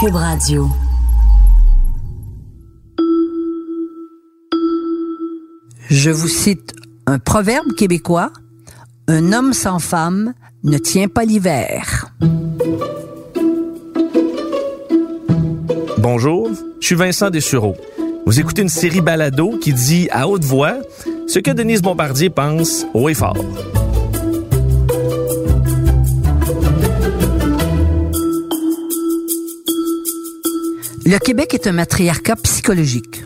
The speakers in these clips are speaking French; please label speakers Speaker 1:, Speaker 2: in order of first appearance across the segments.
Speaker 1: Cube Radio.
Speaker 2: Je vous cite un proverbe québécois. Un homme sans femme ne tient pas l'hiver.
Speaker 3: Bonjour, je suis Vincent Dessureau. Vous écoutez une série balado qui dit à haute voix ce que Denise Bombardier pense haut et fort.
Speaker 2: Le Québec est un matriarcat psychologique,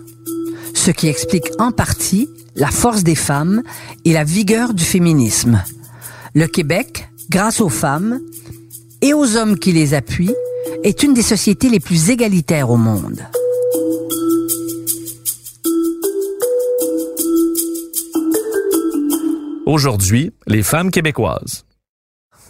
Speaker 2: ce qui explique en partie la force des femmes et la vigueur du féminisme. Le Québec, grâce aux femmes et aux hommes qui les appuient, est une des sociétés les plus égalitaires au monde.
Speaker 3: Aujourd'hui, les femmes québécoises.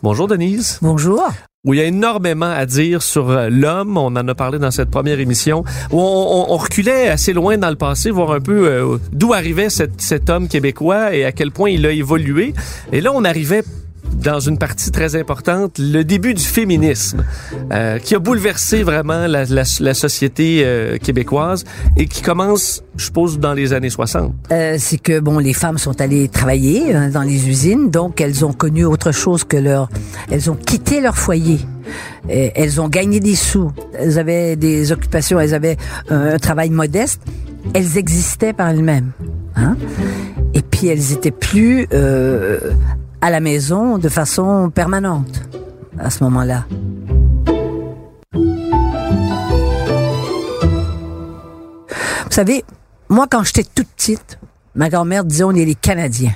Speaker 3: Bonjour Denise.
Speaker 2: Bonjour.
Speaker 3: Où il y a énormément à dire sur euh, l'homme, on en a parlé dans cette première émission, où on, reculait assez loin dans le passé, voir un peu euh, d'où arrivait cet homme québécois et à quel point il a évolué. Et là, on arrivait dans une partie très importante, le début du féminisme, euh, qui a bouleversé vraiment la, la, la société euh, québécoise et qui commence, je suppose, dans les années 60.
Speaker 2: Euh, c'est que bon, les femmes sont allées travailler euh, dans les usines, donc elles ont connu autre chose que leur, elles ont quitté leur foyer. Et elles ont gagné des sous. Elles avaient des occupations, elles avaient un travail modeste. Elles existaient par elles-mêmes. Hein? Et puis elles étaient plus euh, à la maison de façon permanente à ce moment-là. Vous savez, moi, quand j'étais toute petite, ma grand-mère disait on est les Canadiens.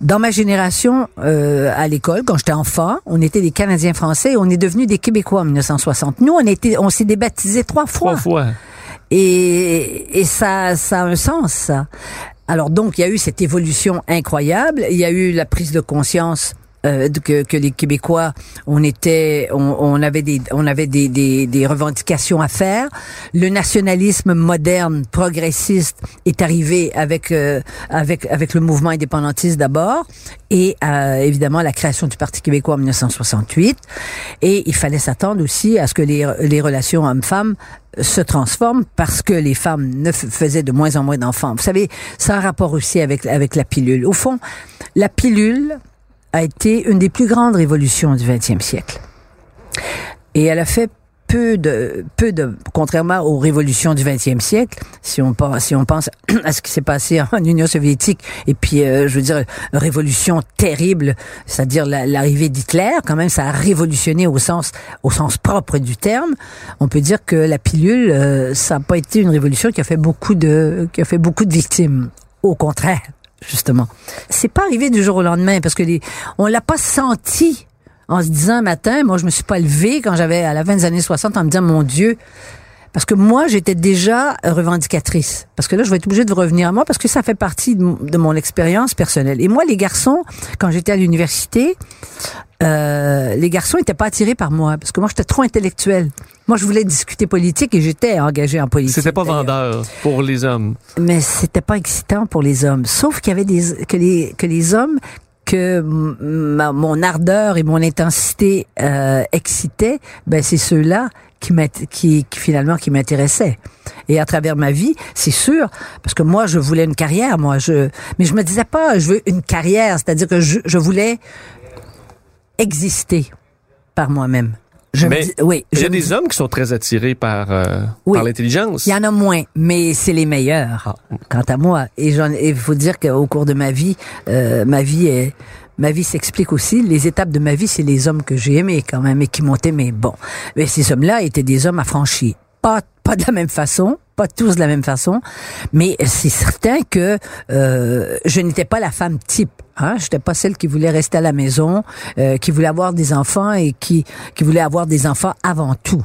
Speaker 2: Dans ma génération, euh, à l'école, quand j'étais enfant, on était des Canadiens français et on est devenus des Québécois en 1960. Nous, on, était, on s'est débaptisés trois fois.
Speaker 3: Trois fois.
Speaker 2: Et, et ça, ça a un sens, ça. Alors donc, il y a eu cette évolution incroyable. Il y a eu la prise de conscience euh, que, que les Québécois, on était, on, on avait des, on avait des, des, des, revendications à faire. Le nationalisme moderne, progressiste, est arrivé avec euh, avec avec le mouvement indépendantiste d'abord, et euh, évidemment la création du Parti québécois en 1968. Et il fallait s'attendre aussi à ce que les, les relations hommes-femmes se transforment parce que les femmes ne faisaient de moins en moins d'enfants. Vous savez, ça a un rapport aussi avec avec la pilule. Au fond, la pilule a été une des plus grandes révolutions du 20e siècle. Et elle a fait peu de, peu de, contrairement aux révolutions du 20e siècle, si on pense, si on pense à ce qui s'est passé en Union soviétique, et puis, euh, je veux dire, révolution terrible, c'est-à-dire l'arrivée d'Hitler, quand même, ça a révolutionné au sens, au sens propre du terme. On peut dire que la pilule, euh, ça n'a pas été une révolution qui a fait beaucoup de, qui a fait beaucoup de victimes. Au contraire justement. C'est pas arrivé du jour au lendemain parce que les, on l'a pas senti en se disant un matin, moi je me suis pas levée quand j'avais à la fin des années 60 en me disant mon Dieu, parce que moi, j'étais déjà revendicatrice. Parce que là, je vais être obligée de revenir à moi parce que ça fait partie de, mon expérience personnelle. Et moi, les garçons, quand j'étais à l'université, euh, les garçons n'étaient pas attirés par moi parce que moi, j'étais trop intellectuelle. Moi, je voulais discuter politique et j'étais engagée en politique.
Speaker 3: C'était pas vendeur pour les hommes.
Speaker 2: Mais c'était pas excitant pour les hommes. Sauf qu'il y avait des que les que les hommes que ma, mon ardeur et mon intensité euh, excitaient, ben c'est ceux-là qui, qui, qui finalement qui m'intéressaient. Et à travers ma vie, c'est sûr, parce que moi je voulais une carrière, moi je, mais je me disais pas je veux une carrière, c'est-à-dire que je, je voulais exister par moi-même.
Speaker 3: Je mais dis, oui, il y a des hommes qui sont très attirés par, euh,
Speaker 2: oui,
Speaker 3: par l'intelligence.
Speaker 2: Il y en a moins, mais c'est les meilleurs. Ah. Quant à moi, et il faut dire qu'au cours de ma vie, euh, ma vie est ma vie s'explique aussi. Les étapes de ma vie, c'est les hommes que j'ai aimés quand même et qui m'ont aimé. Bon, mais ces hommes-là étaient des hommes affranchis. Pas, pas de la même façon, pas tous de la même façon, mais c'est certain que euh, je n'étais pas la femme type. Hein? Je n'étais pas celle qui voulait rester à la maison, euh, qui voulait avoir des enfants et qui, qui voulait avoir des enfants avant tout.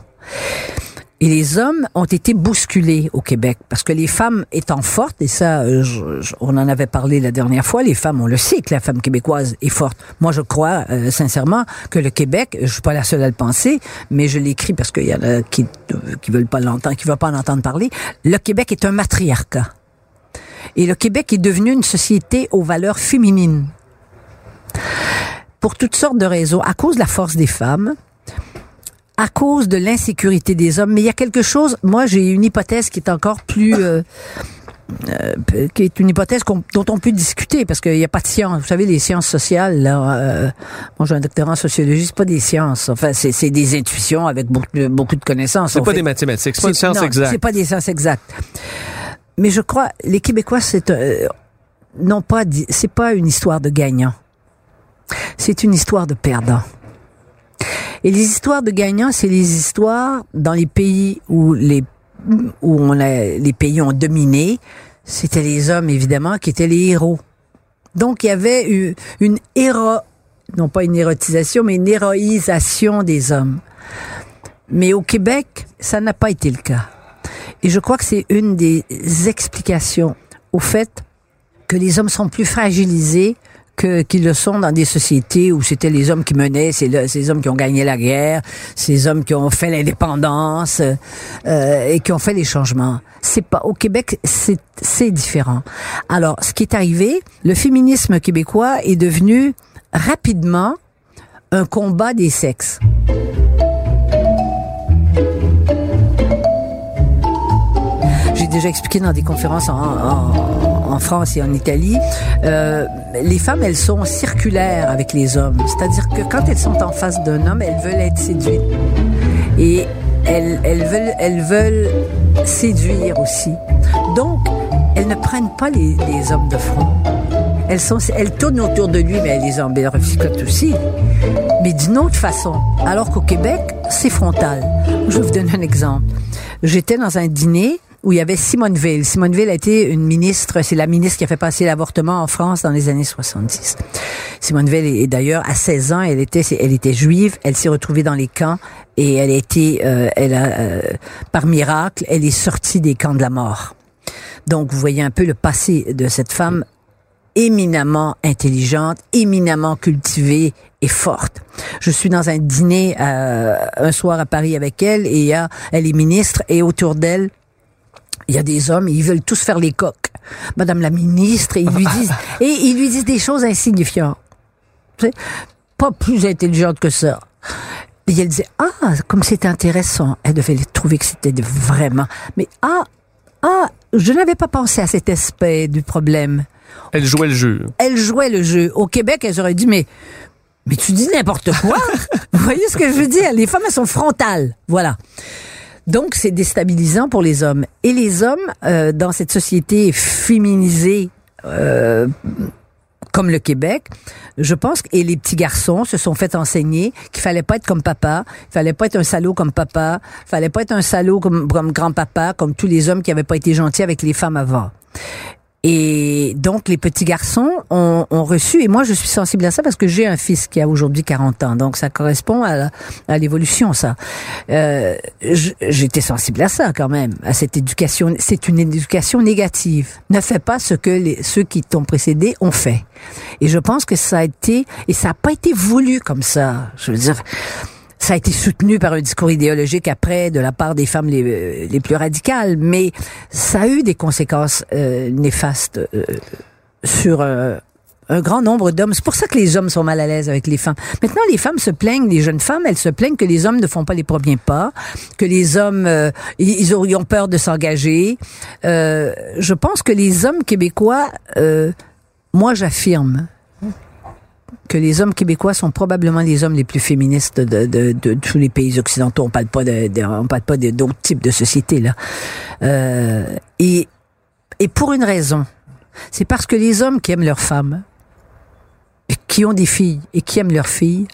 Speaker 2: Et les hommes ont été bousculés au Québec parce que les femmes étant fortes, et ça, je, je, on en avait parlé la dernière fois, les femmes, on le sait que la femme québécoise est forte. Moi, je crois euh, sincèrement que le Québec, je suis pas la seule à le penser, mais je l'écris parce qu'il y en a qui qui veulent pas l'entendre, qui veulent pas en entendre parler. Le Québec est un matriarcat. Et le Québec est devenu une société aux valeurs féminines. Pour toutes sortes de raisons, à cause de la force des femmes, à cause de l'insécurité des hommes. Mais il y a quelque chose, moi j'ai une hypothèse qui est encore plus... Euh, euh, qui est une hypothèse dont on peut discuter parce qu'il n'y a pas de science. Vous savez, les sciences sociales, là, euh, moi j'ai un doctorat en sociologie, c'est pas des sciences. Enfin, c'est des intuitions avec beaucoup de, beaucoup de connaissances.
Speaker 3: C'est pas des mathématiques, c'est pas une science exacte.
Speaker 2: C'est pas des sciences exactes. Mais je crois, les Québécois, c'est euh, non pas, c'est pas une histoire de gagnant. C'est une histoire de perdant. Et les histoires de gagnants, c'est les histoires dans les pays où les où on les pays ont dominé, c'était les hommes évidemment qui étaient les héros. Donc il y avait eu une héro, non pas une érotisation, mais une héroïsation des hommes. Mais au Québec, ça n'a pas été le cas. Et je crois que c'est une des explications au fait que les hommes sont plus fragilisés qu'ils le sont dans des sociétés où c'était les hommes qui menaient, c'est ces hommes qui ont gagné la guerre, ces hommes qui ont fait l'indépendance euh, et qui ont fait les changements. C'est pas au Québec, c'est c'est différent. Alors, ce qui est arrivé, le féminisme québécois est devenu rapidement un combat des sexes. J'ai déjà expliqué dans des conférences en, en en France et en Italie, euh, les femmes, elles sont circulaires avec les hommes. C'est-à-dire que quand elles sont en face d'un homme, elles veulent être séduites. Et elles, elles, veulent, elles veulent séduire aussi. Donc, elles ne prennent pas les, les hommes de front. Elles, sont, elles tournent autour de lui, mais elles les embellisent aussi. Mais d'une autre façon. Alors qu'au Québec, c'est frontal. Je vous donner un exemple. J'étais dans un dîner où il y avait. Simone Veil a été une ministre, c'est la ministre qui a fait passer l'avortement en France dans les années 70. Simone Veil est d'ailleurs à 16 ans, elle était elle était juive, elle s'est retrouvée dans les camps et elle a été euh, elle a euh, par miracle, elle est sortie des camps de la mort. Donc vous voyez un peu le passé de cette femme éminemment intelligente, éminemment cultivée et forte. Je suis dans un dîner euh, un soir à Paris avec elle et elle est ministre et autour d'elle il y a des hommes, ils veulent tous faire les coques. Madame la ministre, et ils lui disent, et ils lui disent des choses insignifiantes. Pas plus intelligentes que ça. Et elle disait, ah, comme c'était intéressant. Elle devait trouver que c'était vraiment, mais ah, ah, je n'avais pas pensé à cet aspect du problème.
Speaker 3: Elle jouait le jeu.
Speaker 2: Elle jouait le jeu. Au Québec, elle aurait dit, mais, mais tu dis n'importe quoi. Vous voyez ce que je veux dire? Les femmes, elles sont frontales. Voilà. Donc, c'est déstabilisant pour les hommes. Et les hommes, euh, dans cette société féminisée, euh, comme le Québec, je pense et les petits garçons se sont fait enseigner qu'il fallait pas être comme papa, il fallait pas être un salaud comme papa, il fallait pas être un salaud comme, comme grand-papa, comme tous les hommes qui avaient pas été gentils avec les femmes avant. Et donc, les petits garçons ont, ont, reçu, et moi, je suis sensible à ça parce que j'ai un fils qui a aujourd'hui 40 ans. Donc, ça correspond à, à l'évolution, ça. Euh, J'étais sensible à ça quand même, à cette éducation. C'est une éducation négative. Ne fais pas ce que les, ceux qui t'ont précédé ont fait. Et je pense que ça a été, et ça n'a pas été voulu comme ça. Je veux dire, ça a été soutenu par un discours idéologique après de la part des femmes les, euh, les plus radicales, mais ça a eu des conséquences euh, néfastes euh, sur un grand nombre d'hommes. C'est pour ça que les hommes sont mal à l'aise avec les femmes. Maintenant, les femmes se plaignent, les jeunes femmes, elles se plaignent que les hommes ne font pas les premiers pas, que les hommes, ils, ont peur de s'engager. je pense que les hommes québécois, moi j'affirme, que les hommes québécois sont probablement les hommes les plus féministes de, tous les pays occidentaux. On parle pas de, on parle pas d'autres types de sociétés là. Euh, et pour une raison, c'est parce que les hommes qui aiment leurs femmes, qui ont des filles et qui aiment leurs filles,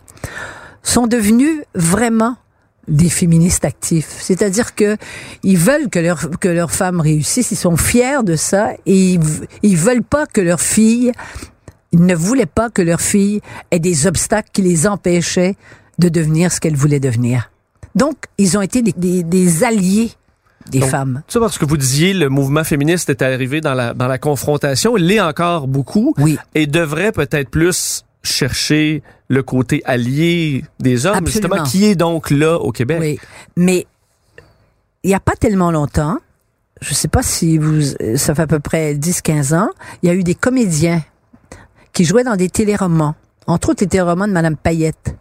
Speaker 2: sont devenus vraiment des féministes actifs. C'est-à-dire que ils veulent que leurs femmes réussissent, ils sont fiers de ça et ils, ils veulent pas que leurs filles ils ne voulaient pas que leur fille ait des obstacles qui les empêchaient de devenir ce qu'elle voulait devenir. Donc, ils ont été des, alliés des femmes.
Speaker 3: Ça parce que vous disiez, le mouvement féministe est arrivé dans la, dans la confrontation. Il l'est encore beaucoup.
Speaker 2: Oui.
Speaker 3: Et devrait peut-être plus chercher le côté allié des hommes, justement, qui est donc là au Québec.
Speaker 2: Oui. Mais il n'y a pas tellement longtemps, je ne sais pas si vous, ça fait à peu près 10-15 ans, il y a eu des comédiens qui jouait dans des téléromans, entre autres les téléromans de Madame Payette.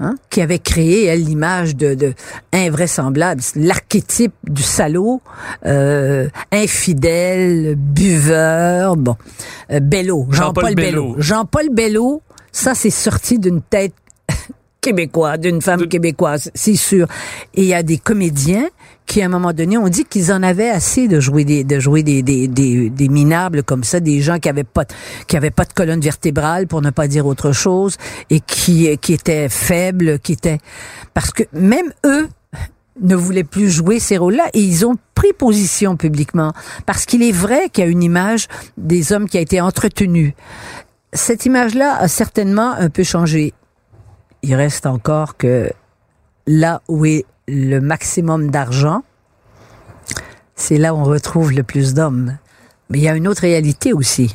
Speaker 2: hein, qui avait créé elle l'image de, de invraisemblable, l'archétype du salaud, euh, infidèle, buveur, bon, euh, Bello,
Speaker 3: Jean-Paul
Speaker 2: Bello.
Speaker 3: Bello.
Speaker 2: Jean-Paul Bello, ça c'est sorti d'une tête québécoise, d'une femme
Speaker 3: De-
Speaker 2: québécoise, c'est sûr. Et il y a des comédiens qui, à un moment donné, ont dit qu'ils en avaient assez de jouer des, de jouer des, des, des, des minables comme ça, des gens qui avaient pas, qui avaient pas de colonne vertébrale, pour ne pas dire autre chose, et qui, qui étaient faibles, qui étaient, parce que même eux, ne voulaient plus jouer ces rôles-là et ils ont pris position publiquement parce qu'il est vrai qu'il y a une image des hommes qui a été entretenue. Cette image-là a certainement un peu changé. Il reste encore que là où est le maximum d'argent, c'est là où on retrouve le plus d'hommes. Mais il y a une autre réalité aussi.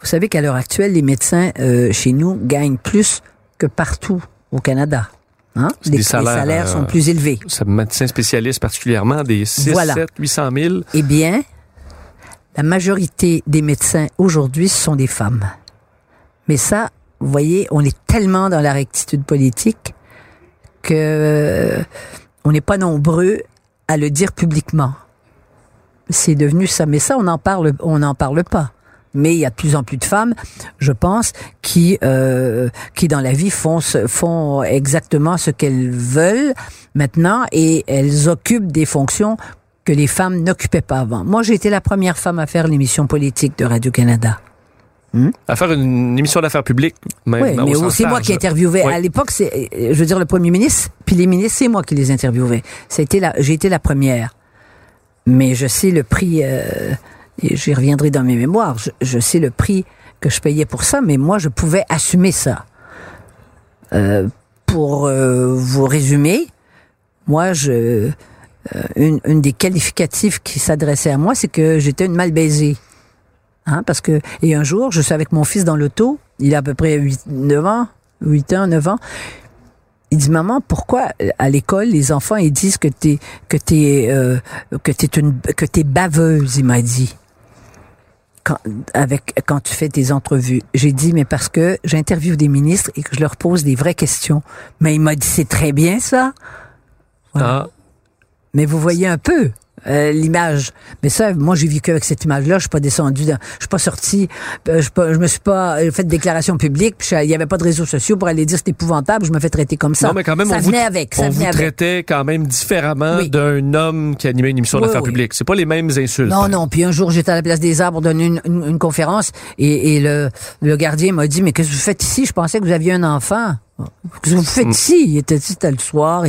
Speaker 2: Vous savez qu'à l'heure actuelle, les médecins euh, chez nous gagnent plus que partout au Canada. Hein? Les,
Speaker 3: des
Speaker 2: les
Speaker 3: salaires,
Speaker 2: salaires sont
Speaker 3: euh,
Speaker 2: plus élevés.
Speaker 3: Ça médecin spécialiste particulièrement, des 6,
Speaker 2: Voilà.
Speaker 3: 7, 800 000.
Speaker 2: Eh bien, la majorité des médecins aujourd'hui ce sont des femmes. Mais ça, vous voyez, on est tellement dans la rectitude politique que euh, on n'est pas nombreux à le dire publiquement. C'est devenu ça, mais ça on n'en parle, on n'en parle pas. Mais il y a de plus en plus de femmes, je pense, qui euh, qui dans la vie font font exactement ce qu'elles veulent maintenant et elles occupent des fonctions que les femmes n'occupaient pas avant. Moi, j'ai été la première femme à faire l'émission politique de Radio-Canada.
Speaker 3: À faire une émission d'affaires publiques, même.
Speaker 2: Oui,
Speaker 3: au
Speaker 2: mais
Speaker 3: sens
Speaker 2: c'est moi qui interviewais.
Speaker 3: Oui.
Speaker 2: À l'époque, c'est, je veux dire, le premier ministre, puis les ministres, c'est moi qui les interviewais. Été la, j'ai été la première. Mais je sais le prix, euh, et j'y reviendrai dans mes mémoires, je, je sais le prix que je payais pour ça, mais moi, je pouvais assumer ça. Euh, pour euh, vous résumer, moi, je, euh, une, une des qualificatifs qui s'adressait à moi, c'est que j'étais une mal baisée. Hein, parce que, et un jour, je suis avec mon fils dans l'auto, il a à peu près 8, 9 ans, 8 ans, 9 ans. Il dit, maman, pourquoi à l'école, les enfants, ils disent que t'es, que t'es, euh, que t'es une, que t'es baveuse, il m'a dit. Quand, avec, quand tu fais tes entrevues. J'ai dit, mais parce que j'interviewe des ministres et que je leur pose des vraies questions. Mais il m'a dit, c'est très bien ça.
Speaker 3: Ah,
Speaker 2: Mais vous voyez un peu euh, l'image. Mais ça, moi, j'ai vécu avec cette image-là. Je suis pas descendu, dans- je suis pas sorti, euh, je, pas- je me suis pas euh, fait de déclaration publique. Puis il y avait pas de réseaux sociaux pour aller dire c'est épouvantable. Je me fais traiter comme ça.
Speaker 3: non, mais quand même,
Speaker 2: ça
Speaker 3: on vous,
Speaker 2: venait avec. Ça
Speaker 3: on vous
Speaker 2: venait avec.
Speaker 3: traitait quand même différemment
Speaker 2: Oui.
Speaker 3: d'un homme qui animait une émission
Speaker 2: Oui,
Speaker 3: d'affaires
Speaker 2: oui.
Speaker 3: publiques. C'est pas les mêmes insultes.
Speaker 2: Non, non. Puis un jour, j'étais à la place des arbres pour donner une, une- une conférence et, et le, le gardien m'a dit, mais qu'est-ce que vous faites ici? Je pensais que vous aviez un enfant. Vous faites ici? Il était c'était le soir.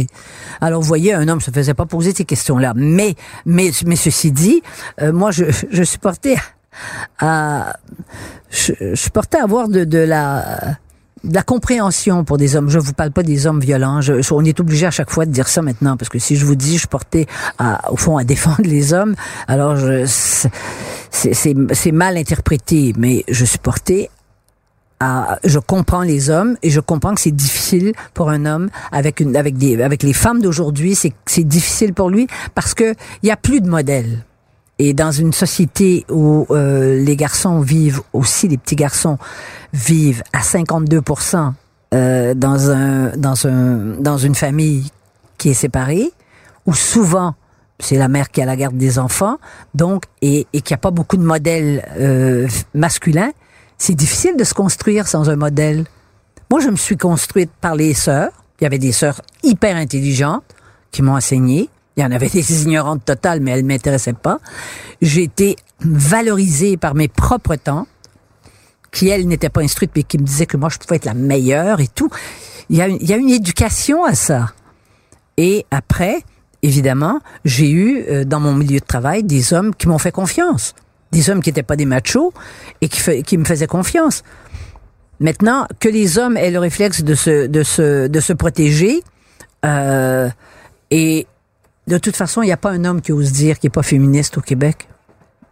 Speaker 2: Alors, vous voyez, un homme se faisait pas poser ces questions-là. Mais, mais, mais ceci dit, euh, moi, je, je suis porté à, je, je avoir de, la, compréhension pour des hommes. Je vous parle pas des hommes violents. On est obligé à chaque fois de dire ça maintenant parce que si je vous dis, je porté à, au fond à défendre les hommes, alors c'est mal interprété, mais je suis porté je comprends les hommes et je comprends que c'est difficile pour un homme avec avec les femmes d'aujourd'hui, c'est, difficile pour lui parce que il y a plus de modèles. Et dans une société où euh, les garçons vivent aussi, les petits garçons vivent à 52 euh, dans un dans un dans une famille qui est séparée, où souvent c'est la mère qui a la garde des enfants, donc et, et qu'il n'y a pas beaucoup de modèles euh, masculins, c'est difficile de se construire sans un modèle. Moi, je me suis construite par les sœurs. Il y avait des sœurs hyper intelligentes qui m'ont enseigné. Il y en avait des ignorantes totales, mais elles m'intéressaient pas. J'ai été valorisée par mes propres tantes, qui elles n'étaient pas instruites, mais qui me disaient que moi je pouvais être la meilleure et tout. Il y a une, il y a une éducation à ça. Et après, évidemment, j'ai eu euh, dans mon milieu de travail des hommes qui m'ont fait confiance, des hommes qui n'étaient pas des machos et qui, me faisaient confiance. Maintenant, que les hommes aient le réflexe de se, de se, de se protéger, euh, et de toute façon, il n'y a pas un homme qui ose dire qu'il n'est pas féministe au Québec.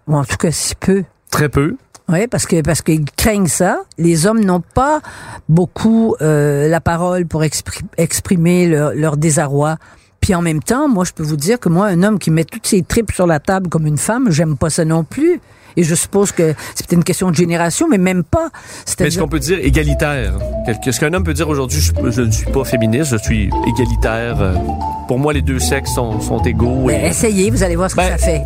Speaker 2: Ou en tout cas, si peu.
Speaker 3: Très peu.
Speaker 2: Oui, parce que parce qu'ils craignent ça. Les hommes n'ont pas beaucoup euh, la parole pour expri- exprimer leur, leur désarroi. Puis en même temps, moi, je peux vous dire que moi, un homme qui met toutes ses tripes sur la table comme une femme, j'aime pas ça non plus. Et je suppose que c'est peut-être une question de génération, mais même pas.
Speaker 3: Mais est-ce qu'on peut dire égalitaire? Est-ce qu'un homme peut dire aujourd'hui, je, ne suis pas féministe, je suis égalitaire? Euh, pour moi, les deux sexes sont, sont égaux.
Speaker 2: Ben, essayez, vous allez voir ce que ben, ça fait.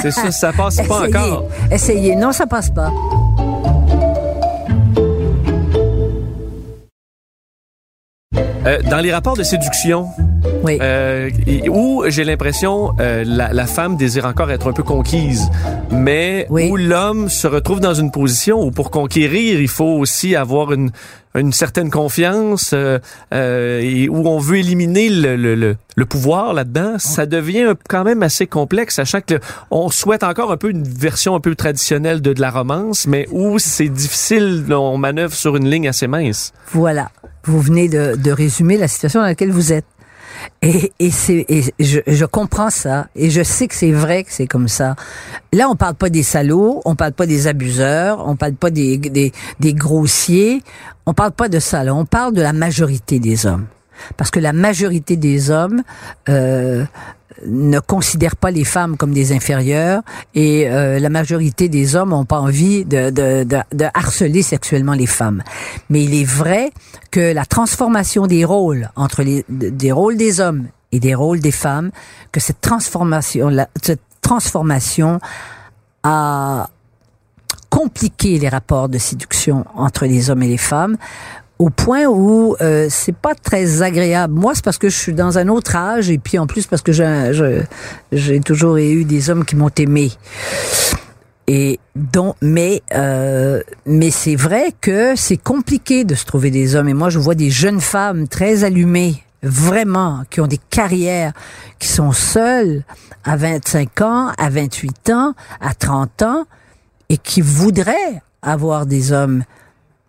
Speaker 3: c'est ça, ça passe pas encore.
Speaker 2: Essayez. Non, ça passe pas.
Speaker 3: Euh, dans les rapports de séduction, oui. Euh, où j'ai l'impression euh, la, la, femme désire encore être un peu conquise, mais où l'homme se retrouve dans une position où pour conquérir, il faut aussi avoir une, une certaine confiance euh, euh et où on veut éliminer le, le, le, pouvoir là-dedans, ça devient quand même assez complexe, sachant que on souhaite encore un peu une version un peu traditionnelle de, de la romance, mais où c'est difficile, on manœuvre sur une ligne assez mince.
Speaker 2: Voilà, vous venez de, de résumer la situation dans laquelle vous êtes. Et, et c'est, je, je, comprends ça, et je sais que c'est vrai que c'est comme ça. Là, on parle pas des salauds, on parle pas des abuseurs, on parle pas des, des, des grossiers, on parle pas de ça. Là, on parle de la majorité des hommes, parce que la majorité des hommes euh, ne considèrent pas les femmes comme des inférieures et euh, la majorité des hommes n'ont pas envie de, de, de, de, harceler sexuellement les femmes. Mais il est vrai que la transformation des rôles entre les des rôles des hommes et des rôles des femmes, que cette transformation, cette transformation a compliqué les rapports de séduction entre les hommes et les femmes au point où euh, c'est pas très agréable. Moi, c'est parce que je suis dans un autre âge et puis en plus parce que j'ai toujours eu des hommes qui m'ont aimé. Et donc, mais euh, mais c'est vrai que c'est compliqué de se trouver des hommes. Et moi, je vois des jeunes femmes très allumées, vraiment, qui ont des carrières, qui sont seules à 25 ans, à 28 ans, à 30 ans, et qui voudraient avoir des hommes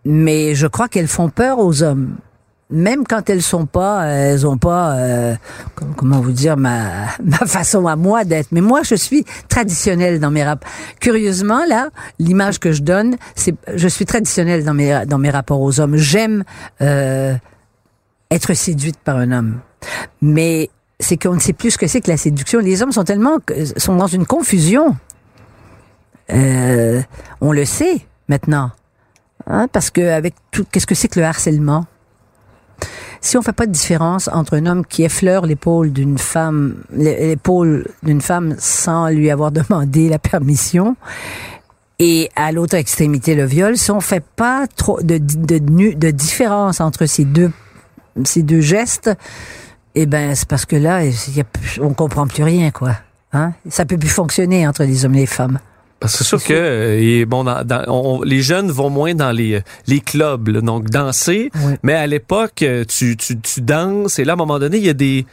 Speaker 2: mais je crois qu'elles font peur aux hommes. Même quand elles sont pas, elles ont pas, euh, comment vous dire, ma, ma façon à moi d'être. Mais moi, je suis traditionnelle dans mes rapports. Curieusement, là, l'image que je donne, c'est, je suis traditionnelle dans mes dans mes rapports aux hommes. J'aime euh, être séduite par un homme, mais c'est qu'on ne sait plus ce que c'est que la séduction. Les hommes sont tellement sont dans une confusion. Euh, on le sait maintenant. Hein, parce que avec tout, qu'est-ce que c'est que le harcèlement? Si on fait pas de différence entre un homme qui effleure l'épaule d'une femme, l'épaule d'une femme sans lui avoir demandé la permission, et à l'autre extrémité le viol, si on fait pas trop de, de, différence entre ces deux ces deux gestes, eh ben c'est parce que là, y a, on comprend plus rien quoi. Hein? Ça peut plus fonctionner entre les hommes et les femmes.
Speaker 3: C'est sûr que euh, bon, les jeunes vont moins dans les les clubs, donc danser. Mais à l'époque, euh, tu, tu, tu danses et là, à un moment donné, il y a des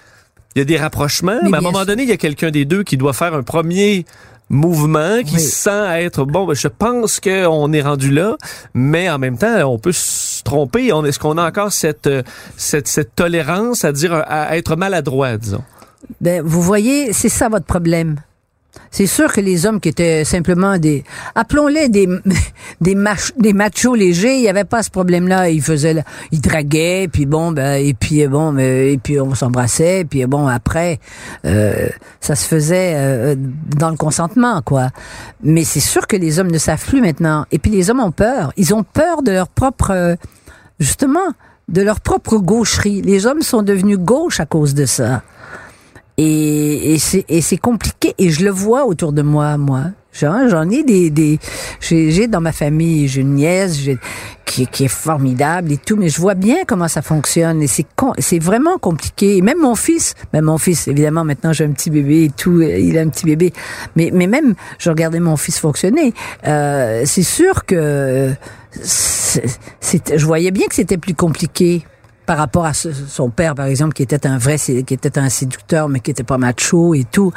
Speaker 3: il y a des rapprochements. Mais, à un moment donné, il y a quelqu'un des deux qui doit faire un premier mouvement, qui sent être bon. Ben, je pense qu'on est rendu là, mais en même temps, on peut se tromper. Est-ce qu'on a encore cette, euh, cette cette tolérance à dire à être maladroit, disons?
Speaker 2: Ben, vous voyez, c'est ça votre problème. C'est sûr que les hommes qui étaient simplement des, appelons-les des, des, des machos légers, il y avait pas ce problème-là. Ils faisaient, ils draguaient, puis bon, ben, et puis bon, et puis on s'embrassait, puis bon, après, euh, ça se faisait euh, dans le consentement, quoi. Mais c'est sûr que les hommes ne savent plus maintenant. Et puis les hommes ont peur. Ils ont peur de leur propre, justement, de leur propre gaucherie. Les hommes sont devenus gauches à cause de ça. Et, et c'est compliqué. Et je le vois autour de moi, moi. J'en ai des, des j'ai dans ma famille, j'ai une nièce qui, qui, est formidable et tout, mais je vois bien comment ça fonctionne et c'est c'est vraiment compliqué. Et même mon fils, même mon fils, évidemment maintenant j'ai un petit bébé et tout, il a un petit bébé, mais mais même je regardais mon fils fonctionner, euh, c'est sûr que c'est, je voyais bien que c'était plus compliqué par rapport à son père, par exemple, qui était un vrai, qui était un séducteur, mais qui était pas macho et tout.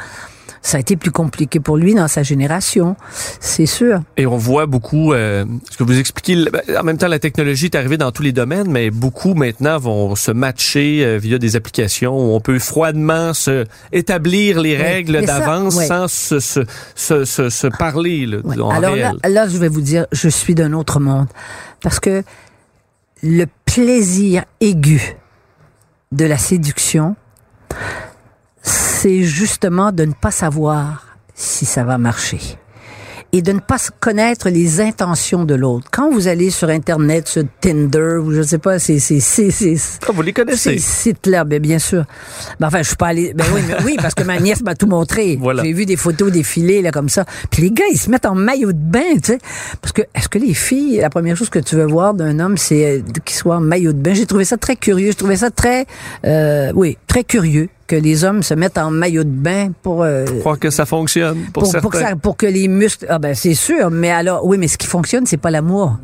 Speaker 2: Ça a été plus compliqué pour lui dans sa génération, c'est sûr.
Speaker 3: Et on voit beaucoup, euh, ce que vous expliquez, ben, en même temps, la technologie est arrivée dans tous les domaines, mais beaucoup maintenant vont se matcher euh, via des applications où on peut froidement se établir les règles d'avance sans se, se, se, se, parler. Là,
Speaker 2: Alors Là, là, je vais vous dire, je suis d'un autre monde. Parce que le plaisir aigu de la séduction, c'est justement de ne pas savoir si ça va marcher et de ne pas connaître les intentions de l'autre. Quand vous allez sur Internet, sur Tinder, ou je sais pas, c'est c'est c'est c'est
Speaker 3: ah, vous les connaissez.
Speaker 2: ces sites-là, ben bien sûr. Ben enfin, je suis pas allée. Ben oui, mais oui, parce que ma nièce m'a tout montré.
Speaker 3: Voilà.
Speaker 2: J'ai vu des photos défiler là comme ça. Puis les gars, ils se mettent en maillot de bain, tu sais, parce que est-ce que les filles, la première chose que tu veux voir d'un homme, c'est euh, qu'il soit en maillot de bain? J'ai trouvé ça très curieux. Je trouvais ça très, euh, oui, très curieux que les hommes se mettent en maillot de bain pour euh,
Speaker 3: Croire que ça fonctionne pour,
Speaker 2: pour,
Speaker 3: certains.
Speaker 2: pour que ça- pour que les muscles. Ah ben c'est sûr, mais alors oui, mais ce qui fonctionne, c'est pas l'amour.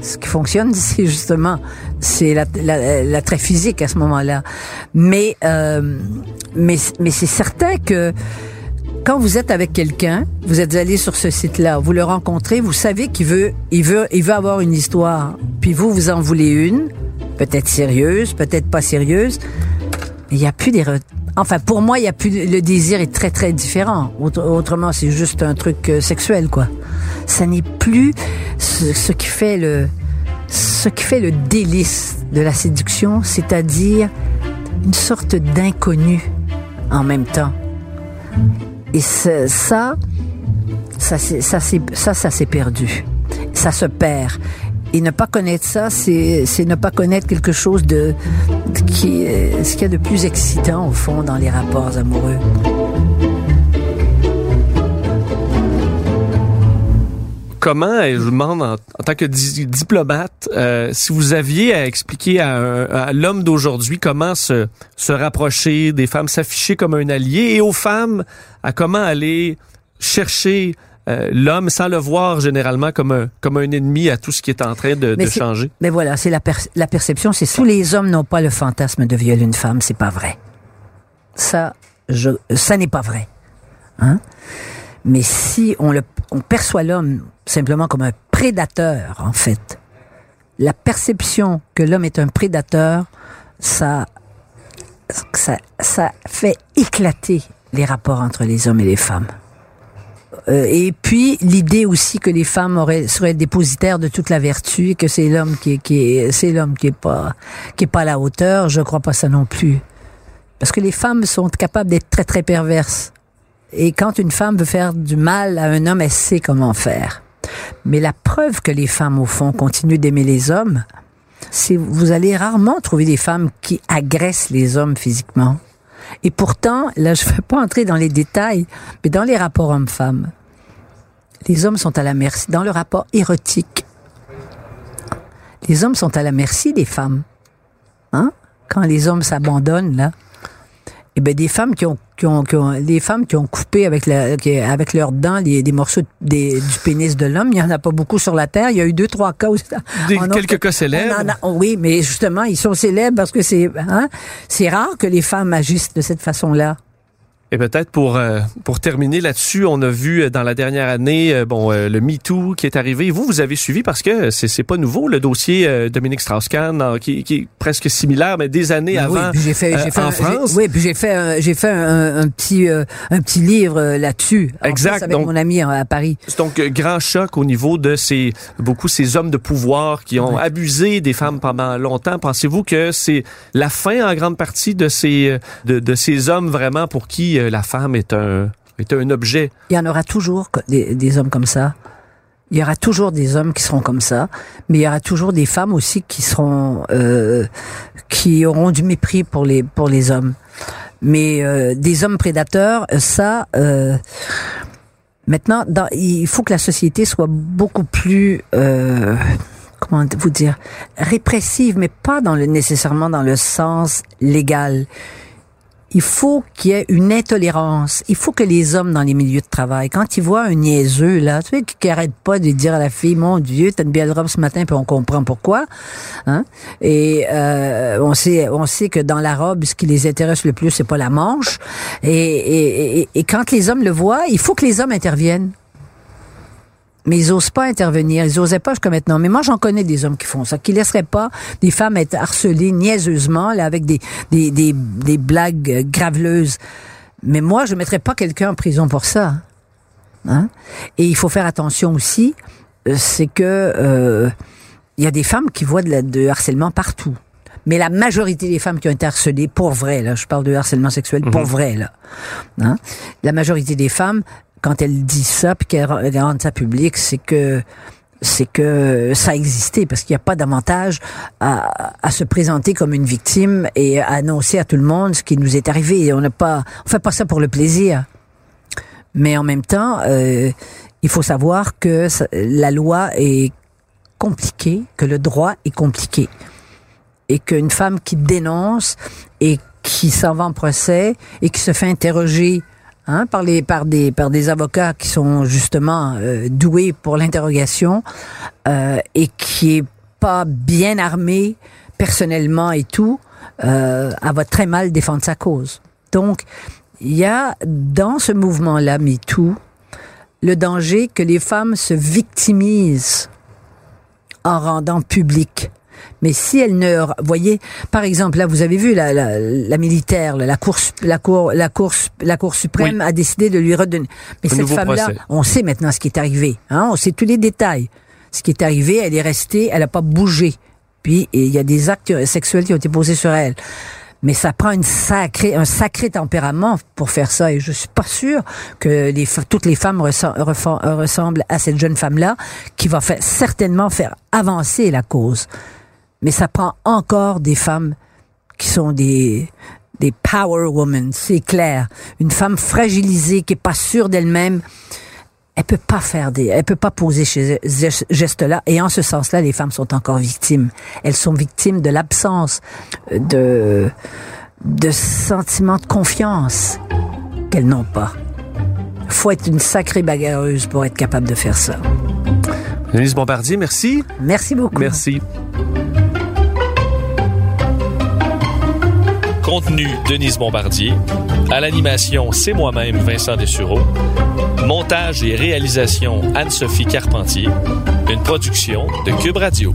Speaker 2: Ce qui fonctionne, c'est justement c'est la, la, l'attrait physique à ce moment-là. Mais euh, mais mais c'est certain que quand vous êtes avec quelqu'un, vous êtes allé sur ce site-là, vous le rencontrez, vous savez qu'il veut il veut il veut avoir une histoire, puis vous vous en voulez une, peut-être sérieuse, peut-être pas sérieuse. Il n'y a plus des re- Enfin, pour moi, il y a plus le désir est très très différent. Autre- Autrement, c'est juste un truc euh, sexuel, quoi. Ça n'est plus ce, qui fait le ce qui fait le délice de la séduction, c'est-à-dire une sorte d'inconnu en même temps. Et ça, ça, ça, ça, ça s'est perdu. Ça se perd. Et ne pas connaître ça, c'est ne pas connaître quelque chose de qui est ce qu'il y a de plus excitant au fond dans les rapports amoureux.
Speaker 3: Comment, je vous demande en, tant que di- diplomate, euh, si vous aviez à expliquer à, à l'homme d'aujourd'hui comment se, se rapprocher des femmes, s'afficher comme un allié, et aux femmes à comment aller chercher euh, l'homme sans le voir généralement comme un, comme un ennemi à tout ce qui est en train de,
Speaker 2: Mais
Speaker 3: de
Speaker 2: c'est-
Speaker 3: changer.
Speaker 2: Mais voilà, c'est la, per- la perception, c'est tous les hommes n'ont pas le fantasme de violer une femme, c'est pas vrai. Ça, je, ça n'est pas vrai. Hein? Mais si on, le, on perçoit l'homme simplement comme un prédateur, en fait, la perception que l'homme est un prédateur, ça, ça, ça fait éclater les rapports entre les hommes et les femmes. Euh, et puis l'idée aussi que les femmes auraient, seraient dépositaires de toute la vertu et que c'est l'homme qui, qui est, c'est l'homme qui est pas, qui est pas à la hauteur, je crois pas ça non plus. Parce que les femmes sont capables d'être très très perverses. Et quand une femme veut faire du mal à un homme, elle sait comment faire. Mais la preuve que les femmes, au fond, continuent d'aimer les hommes, c'est vous allez rarement trouver des femmes qui agressent les hommes physiquement. Et pourtant, là, je ne vais pas entrer dans les détails, mais dans les rapports hommes-femmes, les hommes sont à la merci, dans le rapport érotique, les hommes sont à la merci des femmes. Hein? Quand les hommes s'abandonnent, là, eh ben des femmes qui ont, qui ont, qui ont- les femmes qui ont coupé avec la, qui- avec leurs dents les, des morceaux de- des, du pénis de l'homme, il y en a pas beaucoup sur la terre. Il y a eu deux trois cas.
Speaker 3: Des, quelques cas célèbres.
Speaker 2: A- oui, mais justement, ils sont célèbres parce que c'est hein, c'est rare que les femmes agissent de cette façon-là.
Speaker 3: Et peut-être pour euh, pour terminer là-dessus, on a vu euh, dans la dernière année euh, bon euh, le MeToo qui est arrivé. Vous vous avez suivi parce que c'est c'est pas nouveau le dossier Dominique Strauss-Kahn qui, qui est presque similaire mais des années
Speaker 2: Ben
Speaker 3: avant
Speaker 2: oui, j'ai fait, j'ai fait
Speaker 3: en
Speaker 2: un,
Speaker 3: France.
Speaker 2: Oui, puis j'ai fait, j'ai fait un, un petit, un petit livre là-dessus.
Speaker 3: Exact,
Speaker 2: plus, avec
Speaker 3: donc-
Speaker 2: mon ami à Paris.
Speaker 3: Donc grand choc au niveau de ces beaucoup ces hommes de pouvoir qui ont abusé des femmes pendant longtemps. Pensez-vous que c'est la fin en grande partie de ces de, de ces hommes vraiment pour qui euh, la femme est un est un objet
Speaker 2: Il y en aura toujours des, des hommes comme ça. Il y aura toujours des hommes qui seront comme ça, mais il y aura toujours des femmes aussi qui seront, euh, qui auront du mépris pour les pour les hommes. Mais euh, des hommes prédateurs, ça, maintenant, il faut que la société soit beaucoup plus, comment vous dire, répressive, mais pas dans nécessairement dans le sens légal il faut qu'il y ait une intolérance. Il faut que les hommes dans les milieux de travail, quand ils voient un niaiseux, là, tu sais, qui, qui arrête pas de dire à la fille, mon Dieu, t'as une belle robe ce matin, puis on comprend pourquoi, hein. Et euh, on sait, on sait que dans la robe, ce qui les intéresse le plus, c'est pas la manche. Et quand les hommes le voient, il faut que les hommes interviennent. Mais ils osent pas intervenir. Ils osaient pas jusqu'à maintenant. Mais moi, j'en connais des hommes qui font ça, qui laisseraient pas des femmes être harcelées niaiseusement, là, avec des, des, des, des blagues graveleuses. Mais moi, je mettrais pas quelqu'un en prison pour ça. Hein? Et il faut faire attention aussi, euh, c'est que euh, il y a des femmes qui voient de, la, de harcèlement partout. Mais la majorité des femmes qui ont été harcelées, pour vrai, là, je parle de harcèlement sexuel, pour vrai, là, hein, la majorité des femmes, quand elles disent ça, puis qu'elles rendent ça public, c'est que c'est que ça existait parce qu'il n'y a pas d'avantage à, à, se présenter comme une victime et à annoncer à tout le monde ce qui nous est arrivé. On n'a pas, on fait pas ça pour le plaisir. Mais en même temps, euh, il faut savoir que la loi est compliquée, que le droit est compliqué, et qu'une femme qui dénonce et qui s'en va en procès et qui se fait interroger hein, par, les, par, des, par des avocats qui sont justement euh, doués pour l'interrogation euh, et qui est pas bien armée personnellement et tout, euh, elle va très mal défendre sa cause. Donc, il y a dans ce mouvement-là, MeToo, le danger que les femmes se victimisent en rendant public mais si elle ne, voyez, par exemple, là, vous avez vu la, la, la militaire, la course, la cour, la course, la cour suprême a décidé de lui redonner. Mais cette femme-là, on sait maintenant ce qui est arrivé. Hein, on sait tous les détails. Ce qui est arrivé, elle est restée, elle n'a pas bougé. Puis il y a des actes sexuels qui ont été posés sur elle mais ça prend une sacrée, un sacré tempérament pour faire ça. Et je suis pas sûre que les, toutes les femmes ressemblent à cette jeune femme-là, qui va faire, certainement faire avancer la cause mais ça prend encore des femmes qui sont des des power women, c'est clair. Une femme fragilisée qui est pas sûre d'elle-même, elle peut pas faire des, elle peut pas poser ces gestes-là. Et en ce sens-là, les femmes sont encore victimes. Elles sont victimes de l'absence de de sentiments de confiance qu'elles n'ont pas. Faut être une sacrée bagarreuse pour être capable de faire ça.
Speaker 3: Denise Bombardier, merci.
Speaker 2: Merci beaucoup.
Speaker 3: Merci. Contenu Denise Bombardier. À l'animation, c'est moi-même Vincent Dessureau. Montage et réalisation Anne-Sophie Carpentier. Une production de Cube Radio.